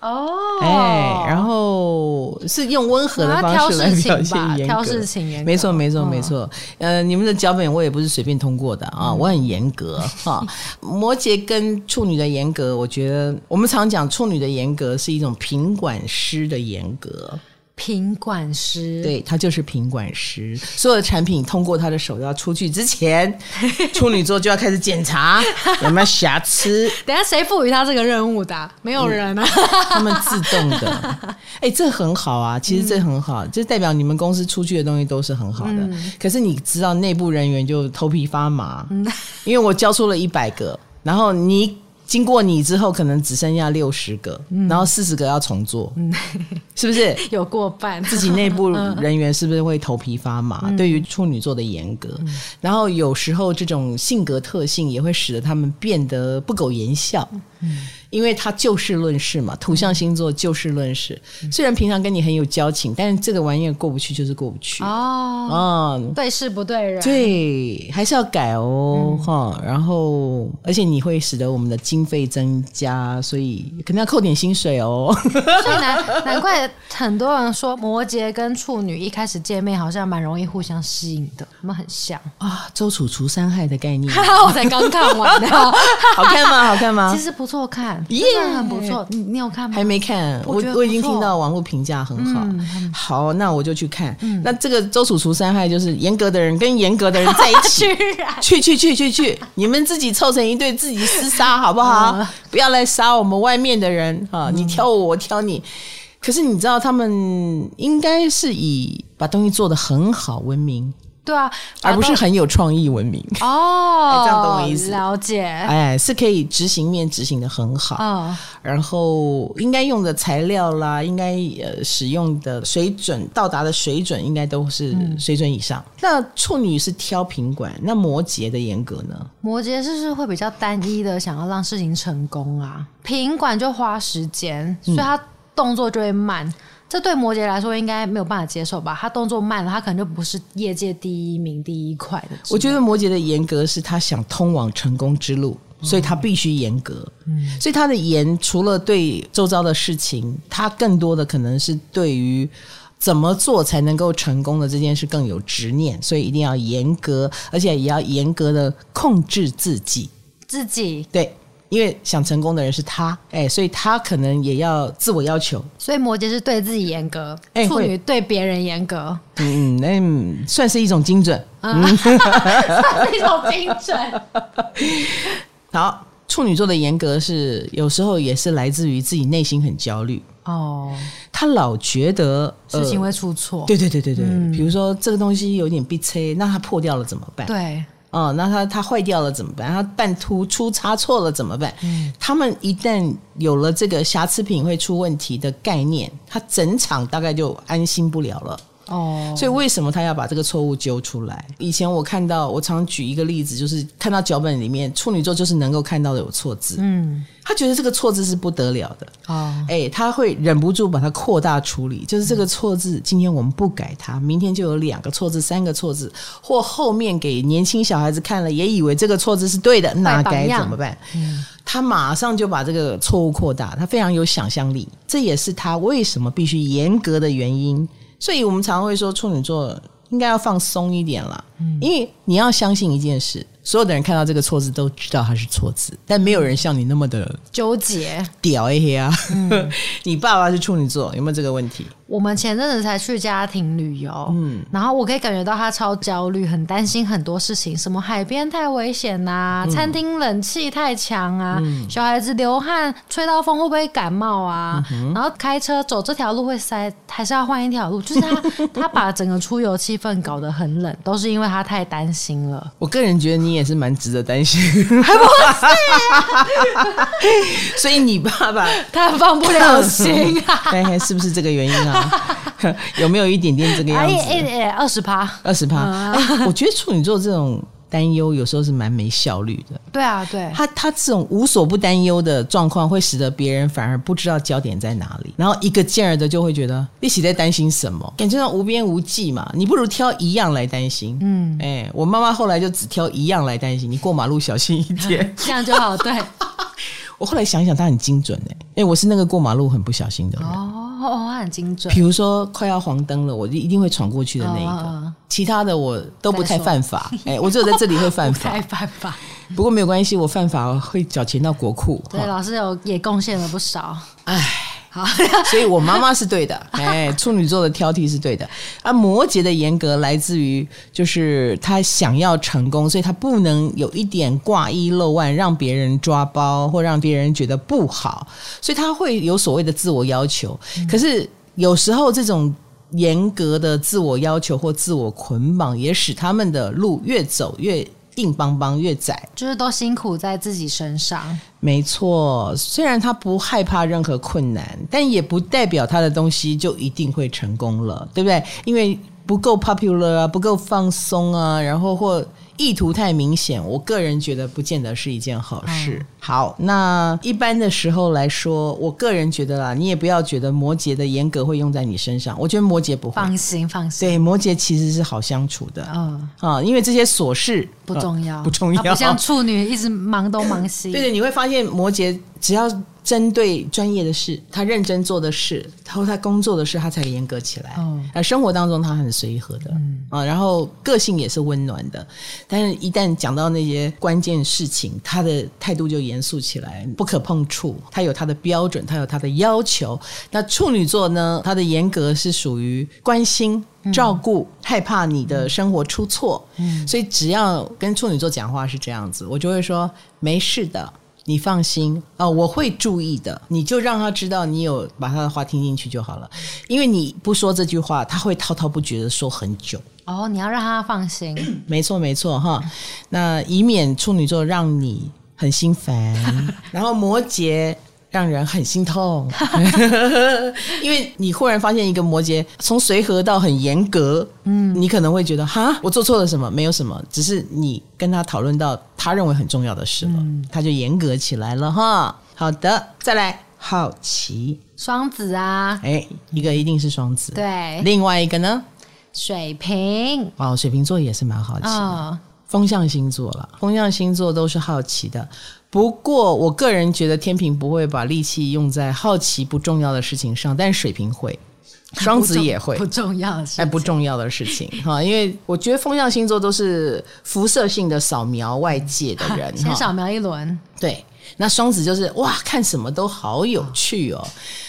哦，哎，然后是用温和的方式来表现严格，挑事情严格，没错，没错，没错。呃，你们的脚本我也不是随便通过的啊，我很严格哈。摩羯跟处女的严格，我觉得我们常讲处女的严格是一种品管师的严格。品管师，对，他就是品管师。所有的产品通过他的手要出去之前，处女座就要开始检查 有没有瑕疵。等下谁赋予他这个任务的啊？没有人啊，嗯，他们自动的。哎，这很好啊，其实这很好，就代表你们公司出去的东西都是很好的。嗯，可是你知道内部人员就头皮发麻，因为我交出了一百个，然后你。经过你之后，可能只剩下六十个，嗯、然后四十个要重做，嗯、是不是？有过半，自己内部 人员是不是会头皮发麻？嗯、对于处女座的严格，嗯、然后有时候这种性格特性也会使得他们变得不苟言笑。嗯因为他就事论事嘛，土象星座就事论事。嗯、虽然平常跟你很有交情，但是这个玩意儿过不去就是过不去哦。嗯，对事不对人，对，还是要改哦哈、嗯。然后，而且你会使得我们的经费增加，所以可能要扣点薪水哦。所以难难怪很多人说摩羯跟处女一开始见面好像蛮容易互相吸引的，他们很像啊。周楚除三害的概念，我才刚看完的，好看吗？好看吗？其实不错看。耶，很不错。你你有看吗？还没看，我我，我已经听到网络评价很好。嗯、好，那我就去看。嗯、那这个周楚除三害就是严格的人跟严格的人在一起，去去去去去，你们自己凑成一对，自己厮杀好不好？嗯、不要来杀我们外面的人啊！你挑我，我挑你。可是你知道，他们应该是以把东西做得很好闻名。对啊，而不是很有创意文明哦，这样懂我意思？了解，哎，是可以执行面执行的很好，哦，然后应该用的材料啦，应该呃使用的水准到达的水准，应该都是水准以上。嗯、那处女是挑品管，那摩羯的严格呢？摩羯是不是会比较单一的，想要让事情成功啊？品管就花时间，所以他动作就会慢。嗯这对摩羯来说应该没有办法接受吧？他动作慢了，他可能就不是业界第一名、第一块的。我觉得摩羯的严格是他想通往成功之路，所以他必须严格。嗯，所以他的严除了对周遭的事情，他更多的可能是对于怎么做才能够成功的这件事更有执念，所以一定要严格，而且也要严格的控制自己。自己对。因为想成功的人是他，哎，所以他可能也要自我要求。所以摩羯是对自己严格，哎，处女对别人严格。嗯，那、嗯、算是一种精准，嗯，嗯 算是一种精准。好，处女座的严格是有时候也是来自于自己内心很焦虑哦，他老觉得、呃、事情会出错。对对对对对，嗯、比如说这个东西有点被吹，那它破掉了怎么办？对。哦，那它它坏掉了怎么办？它半突出差错了怎么办？嗯，他们一旦有了这个瑕疵品会出问题的概念，他整场大概就安心不了了。哦，所以为什么他要把这个错误揪出来？以前我看到，我常举一个例子，就是看到脚本里面处女座就是能够看到的有错字，嗯，他觉得这个错字是不得了的。哦，哎，他会忍不住把它扩大处理，就是这个错字，今天我们不改它，明天就有两个错字、三个错字，或后面给年轻小孩子看了，也以为这个错字是对的，那该怎么办？嗯，他马上就把这个错误扩大，他非常有想象力，这也是他为什么必须严格的原因。所以我们常会说处女座应该要放松一点啦，嗯，因为你要相信一件事。所有的人看到这个错字都知道它是错字，但没有人像你那么的纠结。屌一些啊！嗯、你爸爸是处女座，有没有这个问题？我们前阵子才去家庭旅游，嗯，然后我可以感觉到他超焦虑，很担心很多事情，什么海边太危险呐、啊，嗯、餐厅冷气太强啊，嗯、小孩子流汗吹到风会不会感冒啊？嗯、然后开车走这条路会塞，还是要换一条路？就是他他把整个出游气氛搞得很冷，都是因为他太担心了。我个人觉得你。也是蛮值得担心，还不是？所以你爸爸他放不了心啊？哎，是不是这个原因啊？有没有一点点这个样子？哎二十趴，二十趴。我觉得处女座这种。担忧有时候是蛮没效率的。对啊，对，他他这种无所不担忧的状况，会使得别人反而不知道焦点在哪里，然后一个劲儿的就会觉得一起在担心什么，感觉上无边无际嘛。你不如挑一样来担心。嗯，哎，我妈妈后来就只挑一样来担心，你过马路小心一点，这样就好。对，我后来想想，他很精准哎，哎，我是那个过马路很不小心的人。哦。很精准。比如说快要黄灯了，我就一定会闯过去的那一个。哦、其他的我都不太犯法。哎说，我只有在这里会犯法。太犯法。不过没有关系，我犯法会缴钱到国库。对，老师有也贡献了不少。哎。好，所以我妈妈是对的，哎，处女座的挑剔是对的，而摩羯的严格来自于就是他想要成功，所以他不能有一点挂一漏万，让别人抓包或让别人觉得不好，所以他会有所谓的自我要求。可是有时候这种严格的自我要求或自我捆绑，也使他们的路越走越。硬邦邦越窄，就是都辛苦在自己身上。没错，虽然他不害怕任何困难，但也不代表他的东西就一定会成功了，对不对？因为不够 popular 啊，不够放松啊，然后或。意图太明显，我个人觉得不见得是一件好事。嗯、好，那一般的时候来说，我个人觉得啦，你也不要觉得摩羯的严格会用在你身上。我觉得摩羯不会，放心放心。对，摩羯其实是好相处的。嗯啊，因为这些琐事不重要，不重要，不像处女一直忙东忙西。对对，你会发现摩羯只要。针对专业的事，他认真做的事，他说他工作的事，他才严格起来。哦，而生活当中他很随和的，嗯啊，然后个性也是温暖的，但是一旦讲到那些关键事情，他的态度就严肃起来，不可碰触。他有他的标准，他有他的要求。那处女座呢？他的严格是属于关心、照顾，嗯、害怕你的生活出错。嗯，所以只要跟处女座讲话是这样子，我就会说没事的。你放心啊，我会注意的。你就让他知道你有把他的话听进去就好了，因为你不说这句话，他会滔滔不绝的说很久。哦，你要让他放心。没错，没错哈。那以免处女座让你很心烦，然后摩羯。让人很心痛，因为你忽然发现一个摩羯从随和到很严格，嗯，你可能会觉得哈，我做错了什么？没有什么，只是你跟他讨论到他认为很重要的事了，嗯，他就严格起来了哈。好的，再来。好奇，双子啊，哎，一个一定是双子，对，另外一个呢，水瓶，哦，水瓶座也是蛮好奇的，哦，风象星座了，风象星座都是好奇的。不过，我个人觉得天秤不会把力气用在好奇不重要的事情上，但是水瓶会，双子也会。不重要的事情，哎，不重要的事情哈，因为我觉得风象星座都是辐射性的扫描外界的人，先扫描一轮，对，那双子就是哇，看什么都好有趣哦。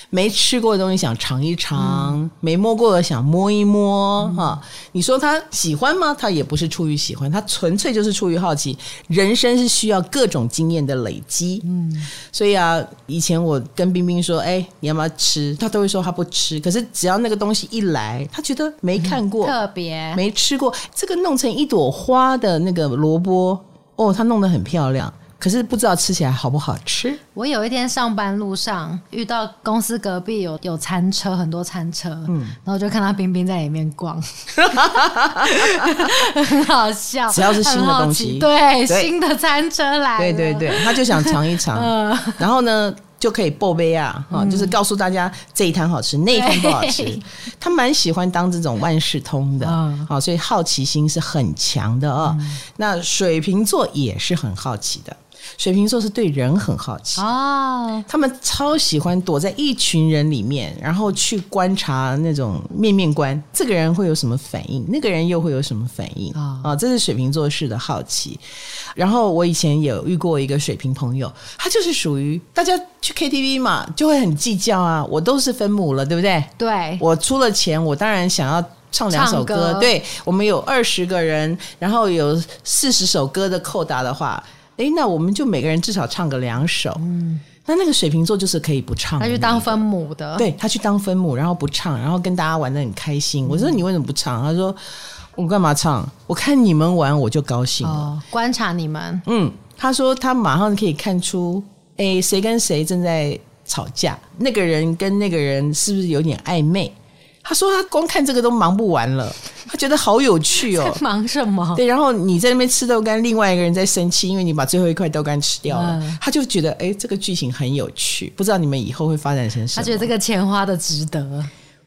没吃过的东西想尝一尝，嗯、没摸过的想摸一摸，哈、嗯！你说他喜欢吗？他也不是出于喜欢，他纯粹就是出于好奇。人生是需要各种经验的累积，嗯，所以啊，以前我跟冰冰说，哎，你要不要吃？他都会说他不吃。可是只要那个东西一来，他觉得没看过，嗯、特别没吃过这个弄成一朵花的那个萝卜，哦，他弄得很漂亮。可是不知道吃起来好不好吃。我有一天上班路上遇到公司隔壁有有餐车，很多餐车，嗯，然后就看到冰冰在里面逛，很好笑。只要是新的东西，对，对。新的餐车来，对对对，他就想尝一尝，嗯、然后呢就可以报备啊，哈、嗯，就是告诉大家这一摊好吃，那一摊不好吃。他蛮喜欢当这种万事通的，好、嗯，所以好奇心是很强的啊。嗯、那水瓶座也是很好奇的。水瓶座是对人很好奇哦，他们超喜欢躲在一群人里面，然后去观察那种面面观，这个人会有什么反应，那个人又会有什么反应啊？哦，这是水瓶座式的好奇。然后我以前有遇过一个水瓶朋友，他就是属于大家去 KTV 嘛，就会很计较啊。我都是分母了，对不对？对，我出了钱，我当然想要唱两首歌。歌对，我们有二十个人，然后有四十首歌的扣打的话。哎，那我们就每个人至少唱个两首。嗯，那那个水瓶座就是可以不唱，他去当分母的。对，他去当分母，然后不唱，然后跟大家玩得很开心。嗯、我说你为什么不唱？他说我干嘛唱？我看你们玩我就高兴了。哦，观察你们。嗯，他说他马上可以看出，哎，谁跟谁正在吵架，那个人跟那个人是不是有点暧昧？他说他光看这个都忙不完了，他觉得好有趣哦。忙什么？对，然后你在那边吃豆干，另外一个人在生气，因为你把最后一块豆干吃掉了。嗯、他就觉得哎，这个剧情很有趣，不知道你们以后会发展成什么？他觉得这个钱花的值得。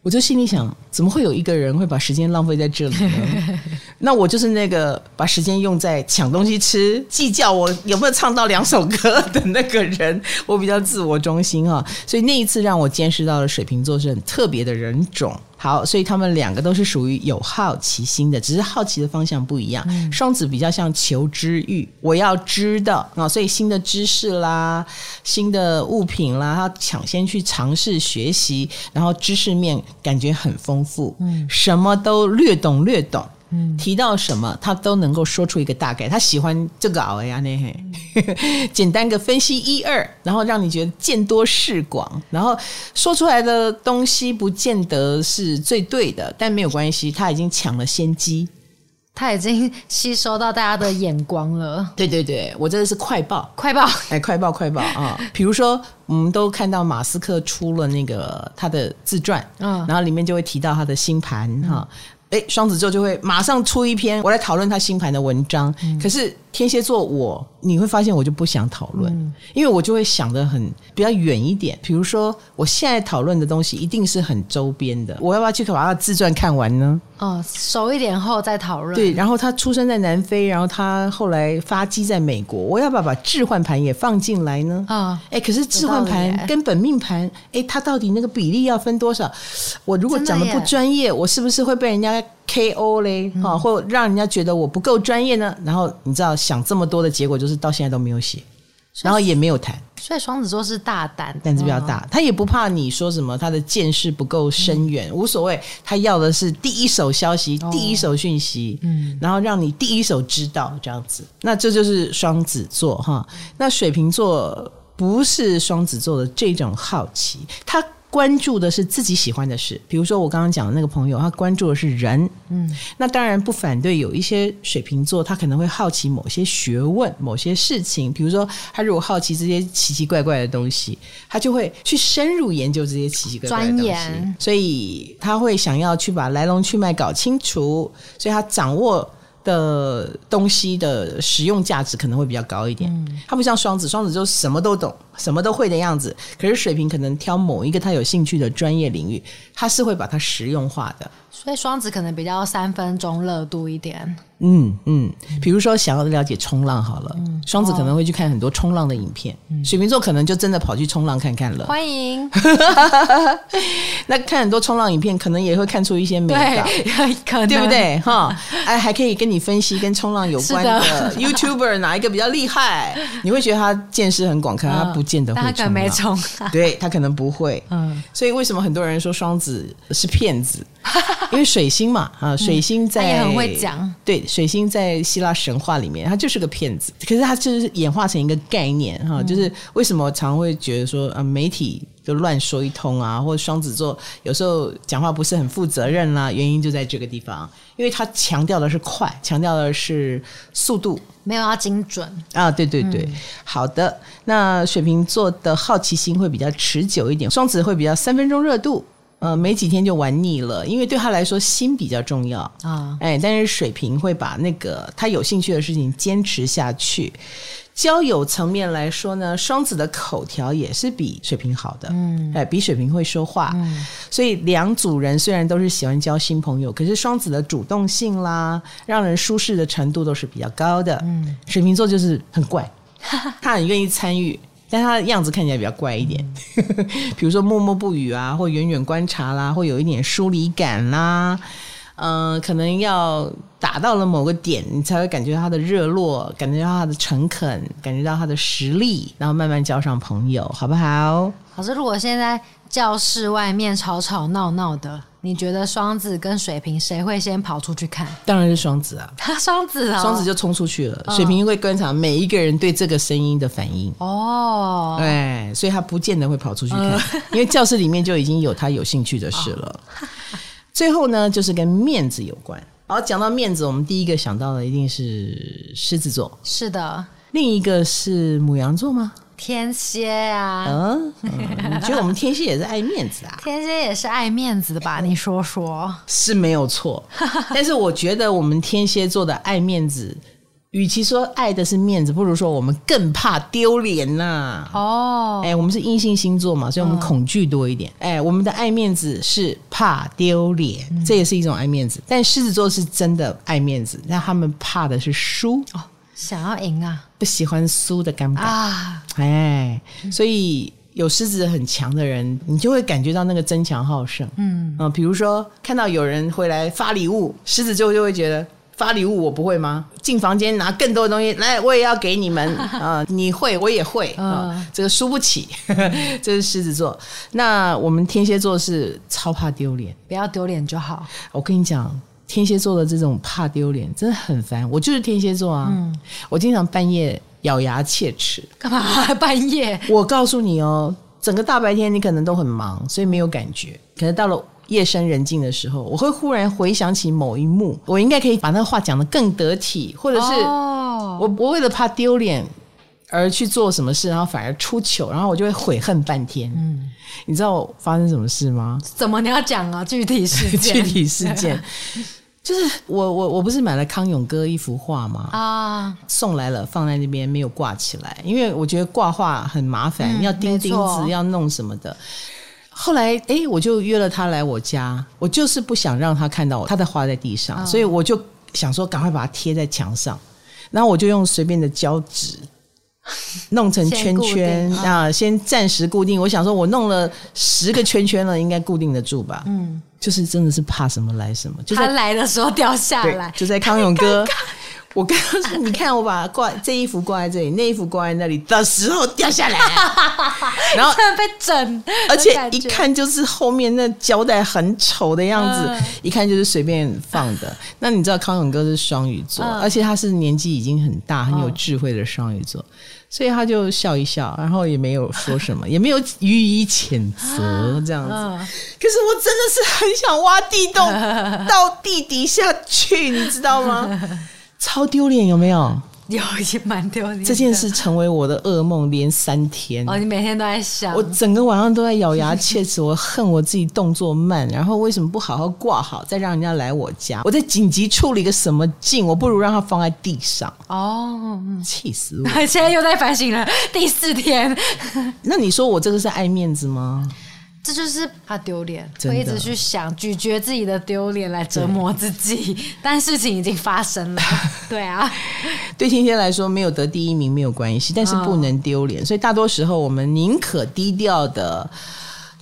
我就心里想，怎么会有一个人会把时间浪费在这里呢？那我就是那个把时间用在抢东西吃、计较我有没有唱到两首歌的那个人。我比较自我中心哈，所以那一次让我见识到了水瓶座是很特别的人种。好，所以他们两个都是属于有好奇心的，只是好奇的方向不一样。嗯、双子比较像求知欲，我要知道啊，所以新的知识啦、新的物品啦，他抢先去尝试学习，然后知识面感觉很丰富，嗯，什么都略懂略懂。嗯，提到什么他都能够说出一个大概，他喜欢这个熬呀那嘿，简单个分析一二，然后让你觉得见多识广，然后说出来的东西不见得是最对的，但没有关系，他已经抢了先机。他已经吸收到大家的眼光了。对对对，我真的是快报，快报，哎，快报快报啊！比如说，我们都看到马斯克出了那个他的自传，嗯，然后里面就会提到他的星盘哈，哎，双子座就会马上出一篇我来讨论他星盘的文章。嗯、可是天蝎座我你会发现我就不想讨论，嗯、因为我就会想得很比较远一点。比如说我现在讨论的东西一定是很周边的，我要不要去把他的自传看完呢？哦，熟一点后再讨论。对，然后他出生在南非，然后他后来发迹在美国，我要不要把置换盘也放进来呢？啊，哎，可是置换盘跟本命盘，哎，他到底那个比例要分多少？我如果讲的不专业，我是不是会被人家 KO 嘞？啊、嗯，或让人家觉得我不够专业呢？然后你知道，想这么多的结果就是到现在都没有写，然后也没有谈。所以双子座是大胆，胆子比较大，他也不怕你说什么，他的见识不够深远，嗯、无所谓。他要的是第一手消息、哦、第一手讯息，嗯，然后让你第一手知道这样子。那这就是双子座哈。那水瓶座不是双子座的这种好奇，他。关注的是自己喜欢的事，比如说我刚刚讲的那个朋友，他关注的是人，嗯，那当然不反对有一些水瓶座，他可能会好奇某些学问、某些事情，比如说他如果好奇这些奇奇怪怪的东西，他就会去深入研究这些奇奇怪怪的东西，所以他会想要去把来龙去脉搞清楚，所以他掌握的东西的实用价值可能会比较高一点。嗯，他不像双子，双子就什么都懂，什么都会的样子。可是水瓶可能挑某一个他有兴趣的专业领域，他是会把它实用化的。所以双子可能比较三分钟热度一点。嗯嗯，比如说想要了解冲浪好了，双、嗯、子可能会去看很多冲浪的影片，哦、水瓶座可能就真的跑去冲浪看看了。欢迎。那看很多冲浪影片，可能也会看出一些美感，可能对不对？哈，哎，还可以跟你分析跟冲浪有关的 YouTuber 哪一个比较厉害，你会觉得他见识很广，可能他不见得会冲浪。他可能没冲，对他可能不会。嗯，所以为什么很多人说双子是骗子？因为水星嘛，啊，水星在、嗯、也很会讲，对。水星在希腊神话里面，他就是个骗子。可是他就是演化成一个概念哈，就是为什么我常会觉得说啊，媒体就乱说一通啊，或者双子座有时候讲话不是很负责任啦、啊，原因就在这个地方，因为他强调的是快，强调的是速度，没有要精准啊。对对对，嗯、好的。那水瓶座的好奇心会比较持久一点，双子会比较三分钟热度。呃，没几天就玩腻了，因为对他来说心比较重要啊。哎，但是水瓶会把那个他有兴趣的事情坚持下去。交友层面来说呢，双子的口条也是比水瓶好的，嗯，哎，比水瓶会说话。嗯，所以两组人虽然都是喜欢交新朋友，可是双子的主动性啦，让人舒适的程度都是比较高的。嗯，水瓶座就是很怪，他很愿意参与。但他的样子看起来比较怪一点，比如说默默不语啊，或远远观察啦，或有一点疏离感啦，嗯、可能要打到了某个点，你才会感觉到他的热络，感觉到他的诚恳，感觉到他的实力，然后慢慢交上朋友，好不好？可是如果现在教室外面吵吵闹闹的。你觉得双子跟水瓶谁会先跑出去看？当然是双子啊！他 双子啊，双子就冲出去了。水瓶会观察每一个人对这个声音的反应。哦，对，所以他不见得会跑出去看，嗯、因为教室里面就已经有他有兴趣的事了。哦、最后呢，就是跟面子有关。好，讲到面子，我们第一个想到的一定是狮子座。是的，另一个是母羊座吗？天蝎啊，嗯，嗯，你觉得我们天蝎也是爱面子啊？天蝎也是爱面子的吧？你说说，是没有错。但是我觉得我们天蝎座的爱面子，与其说爱的是面子，不如说我们更怕丢脸呐。哦，哎，我们是阴性星座嘛，所以我们恐惧多一点。哎，我们的爱面子是怕丢脸，这也是一种爱面子。但狮子座是真的爱面子，但他们怕的是输。哦想要赢啊，不喜欢输的尴尬啊，哎，所以有狮子很强的人，你就会感觉到那个争强好胜，嗯啊，比如说看到有人回来发礼物，狮子就就会觉得发礼物我不会吗？进房间拿更多的东西来，我也要给你们 啊，你会我也会啊，这个输不起，这是狮子座。那我们天蝎座是超怕丢脸，不要丢脸就好。我跟你讲。天蝎座的这种怕丢脸真的很烦，我就是天蝎座啊，嗯、我经常半夜咬牙切齿。干嘛半夜？我告诉你哦，整个大白天你可能都很忙，所以没有感觉。可能到了夜深人静的时候，我会忽然回想起某一幕，我应该可以把那个话讲得更得体，或者是我我为了怕丢脸。而去做什么事，然后反而出糗，然后我就会悔恨半天。嗯，你知道我发生什么事吗？怎么你要讲啊？具体事件，具体事件。就是我我我不是买了康永哥一幅画吗？啊，送来了，放在那边没有挂起来，因为我觉得挂画很麻烦，嗯、要钉钉子，要弄什么的。后来哎，我就约了他来我家，我就是不想让他看到我他的画在地上，哦、所以我就想说赶快把它贴在墙上，然后我就用随便的胶纸。弄成圈圈啊，先暂时固定。我想说，我弄了十个圈圈了，应该固定得住吧？嗯，就是真的是怕什么来什么，就他来的时候掉下来，就在康永哥。我刚你看我把挂这一幅挂在这里，那衣服挂在那里的时候掉下来，然后被整，而且一看就是后面那胶带很丑的样子，嗯、一看就是随便放的。那你知道康永哥是双鱼座，嗯、而且他是年纪已经很大、很有智慧的双鱼座，所以他就笑一笑，然后也没有说什么，也没有予以谴责这样子。嗯、可是我真的是很想挖地洞到地底下去，你知道吗？超丢脸，有没有？有，已经蛮丢脸。这件事成为我的噩梦，连三天。哦，你每天都在想，我整个晚上都在咬牙切齿。我恨我自己动作慢，然后为什么不好好挂好，再让人家来我家？我在紧急处理个什么劲？我不如让它放在地上。哦，气死我！现在又在反省了，第四天。那你说我这个是爱面子吗？这就是怕丢脸，会一直去想咀嚼自己的丢脸来折磨自己，但事情已经发生了。对啊，对天天来说，没有得第一名没有关系，但是不能丢脸，哦、所以大多时候我们宁可低调的。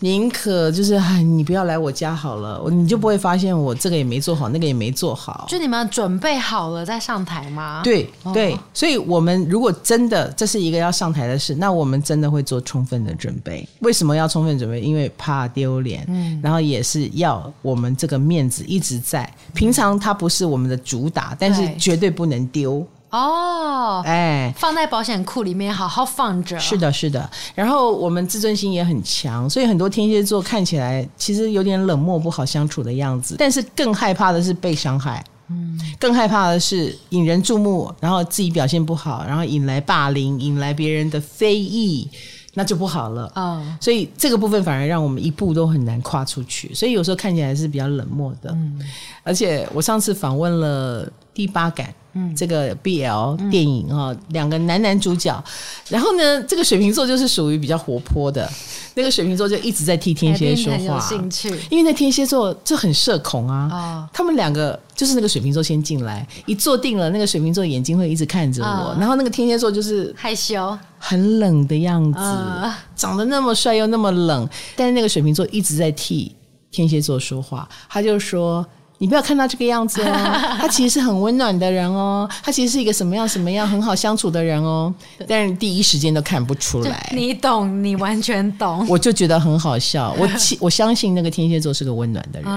宁可就是哎，你不要来我家好了，你就不会发现我这个也没做好，那个也没做好。就你们准备好了再上台吗？对对，哦、所以我们如果真的这是一个要上台的事，那我们真的会做充分的准备。为什么要充分准备？因为怕丢脸，嗯，然后也是要我们这个面子一直在。平常它不是我们的主打，但是绝对不能丢。哦，哎，放在保险库里面好好放着。是的，是的。然后我们自尊心也很强，所以很多天蝎座看起来其实有点冷漠、不好相处的样子。但是更害怕的是被伤害，嗯，更害怕的是引人注目，然后自己表现不好，然后引来霸凌，引来别人的非议，那就不好了。哦，所以这个部分反而让我们一步都很难跨出去。所以有时候看起来是比较冷漠的。嗯，而且我上次访问了第八感。嗯，这个 BL 电影哈，嗯、两个男男主角，然后呢，这个水瓶座就是属于比较活泼的，那个水瓶座就一直在替天蝎说话，兴趣，因为那天蝎座就很社恐啊，哦、他们两个就是那个水瓶座先进来，一坐定了，那个水瓶座眼睛会一直看着我，哦、然后那个天蝎座就是害羞、很冷的样子，哦、长得那么帅又那么冷，但是那个水瓶座一直在替天蝎座说话，他就说。你不要看他这个样子哦，他其实是很温暖的人哦，他其实是一个什么样什么样很好相处的人哦，但是第一时间都看不出来。你懂，你完全懂。我就觉得很好笑，我我相信那个天蝎座是个温暖的人，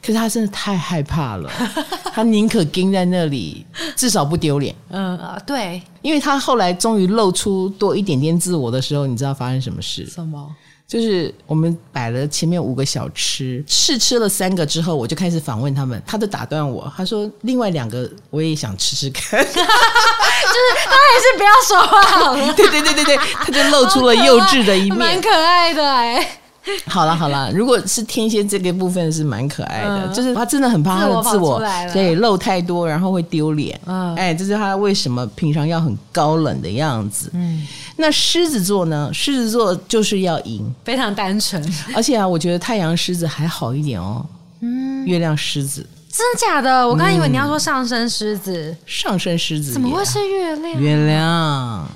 可是他真的太害怕了，他宁可盯在那里，至少不丢脸。嗯，对，因为他后来终于露出多一点点自我的时候，你知道发生什么事？什么？就是我们摆了前面五个小吃，试吃了三个之后，我就开始访问他们，他就打断我，他说另外两个我也想吃吃看，就是他还是不要说话好了。对对对对对，他就露出了幼稚的一面，蛮可爱的哎。好了好了，如果是天蝎这个部分是蛮可爱的，嗯、就是他真的很怕他的自我，所以露太多，然后会丢脸。嗯，哎，这是他为什么平常要很高冷的样子。嗯，那狮子座呢？狮子座就是要赢，非常单纯。而且啊，我觉得太阳狮子还好一点哦。嗯，月亮狮子，真的假的？我刚刚以为你要说上升狮子，上升狮子怎么会是月亮？月亮。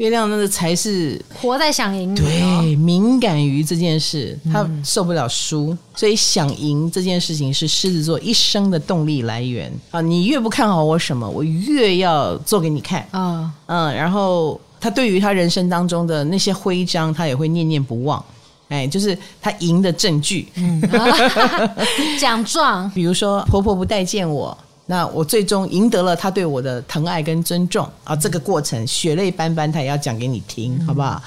月亮那个才是活在想赢，对，敏感于这件事，他受不了输，嗯、所以想赢这件事情是狮子座一生的动力来源啊！你越不看好我什么，我越要做给你看啊！嗯，然后他对于他人生当中的那些徽章，他也会念念不忘，哎，就是他赢的证据，嗯，奖状，比如说婆婆不待见我。那我最终赢得了他对我的疼爱跟尊重啊！这个过程血泪斑斑，他也要讲给你听，好不好？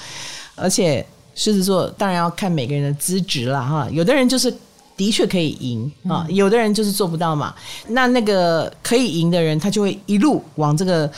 而且狮子座当然要看每个人的资质了哈，有的人就是的确可以赢啊，有的人就是做不到嘛。那那个可以赢的人，他就会一路往这个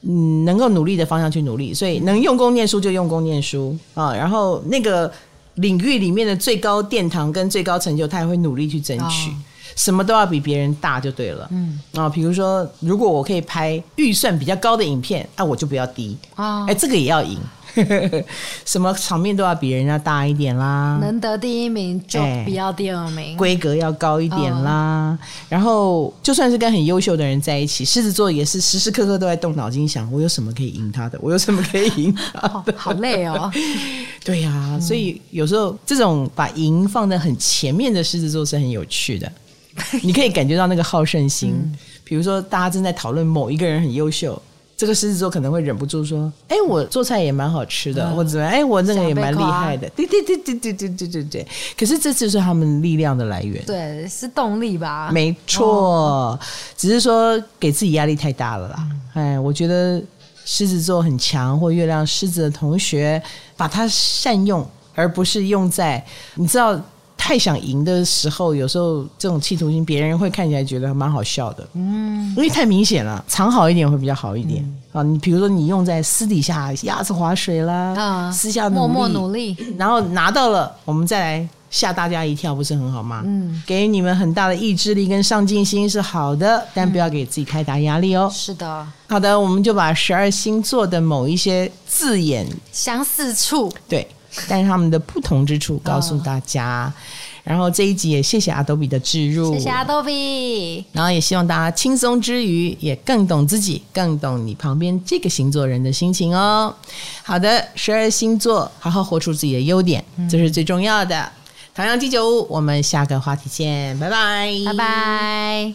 嗯能够努力的方向去努力，所以能用功念书就用功念书啊，然后那个领域里面的最高殿堂跟最高成就，他也会努力去争取。什么都要比别人大就对了。嗯，啊，比如说，如果我可以拍预算比较高的影片，啊，我就不要低。啊，哎，这个也要赢。什么场面都要比人家大一点啦，能得第一名就不要第二名，规格要高一点啦。然后就算是跟很优秀的人在一起，狮子座也是时时刻刻都在动脑筋想，我有什么可以赢他的，我有什么可以赢他的，好累哦。对呀，所以有时候这种把赢放在很前面的狮子座是很有趣的，你可以感觉到那个好胜心。比如说大家正在讨论某一个人很优秀。这个狮子座可能会忍不住说：“哎，我做菜也蛮好吃的，嗯、或者怎么？哎，我那个也蛮厉害的。”对对对对对对对对对。可是这就是他们力量的来源，对，是动力吧？没错，哦、只是说给自己压力太大了啦。嗯、哎，我觉得狮子座很强，或月亮狮子的同学，把它善用，而不是用在你知道。太想赢的时候，有时候这种企图心，别人会看起来觉得蛮好笑的。嗯，因为太明显了，藏好一点会比较好一点。嗯、啊，你比如说你用在私底下鸭子划水啦，啊，私下默默努力，然后拿到了，我们再来吓大家一跳，不是很好吗？嗯，给你们很大的意志力跟上进心是好的，但不要给自己太大压力哦。是的，好的，我们就把十二星座的某一些字眼相似处，对。但是他们的不同之处告诉大家，然后这一集也谢谢 Adobe 的置入，谢谢 Adobe，然后也希望大家轻松之余也更懂自己，更懂你旁边这个星座人的心情哦。好的，十二星座，好好活出自己的优点，这是最重要的。唐阳鸡酒屋，我们下个话题见，拜拜，拜拜。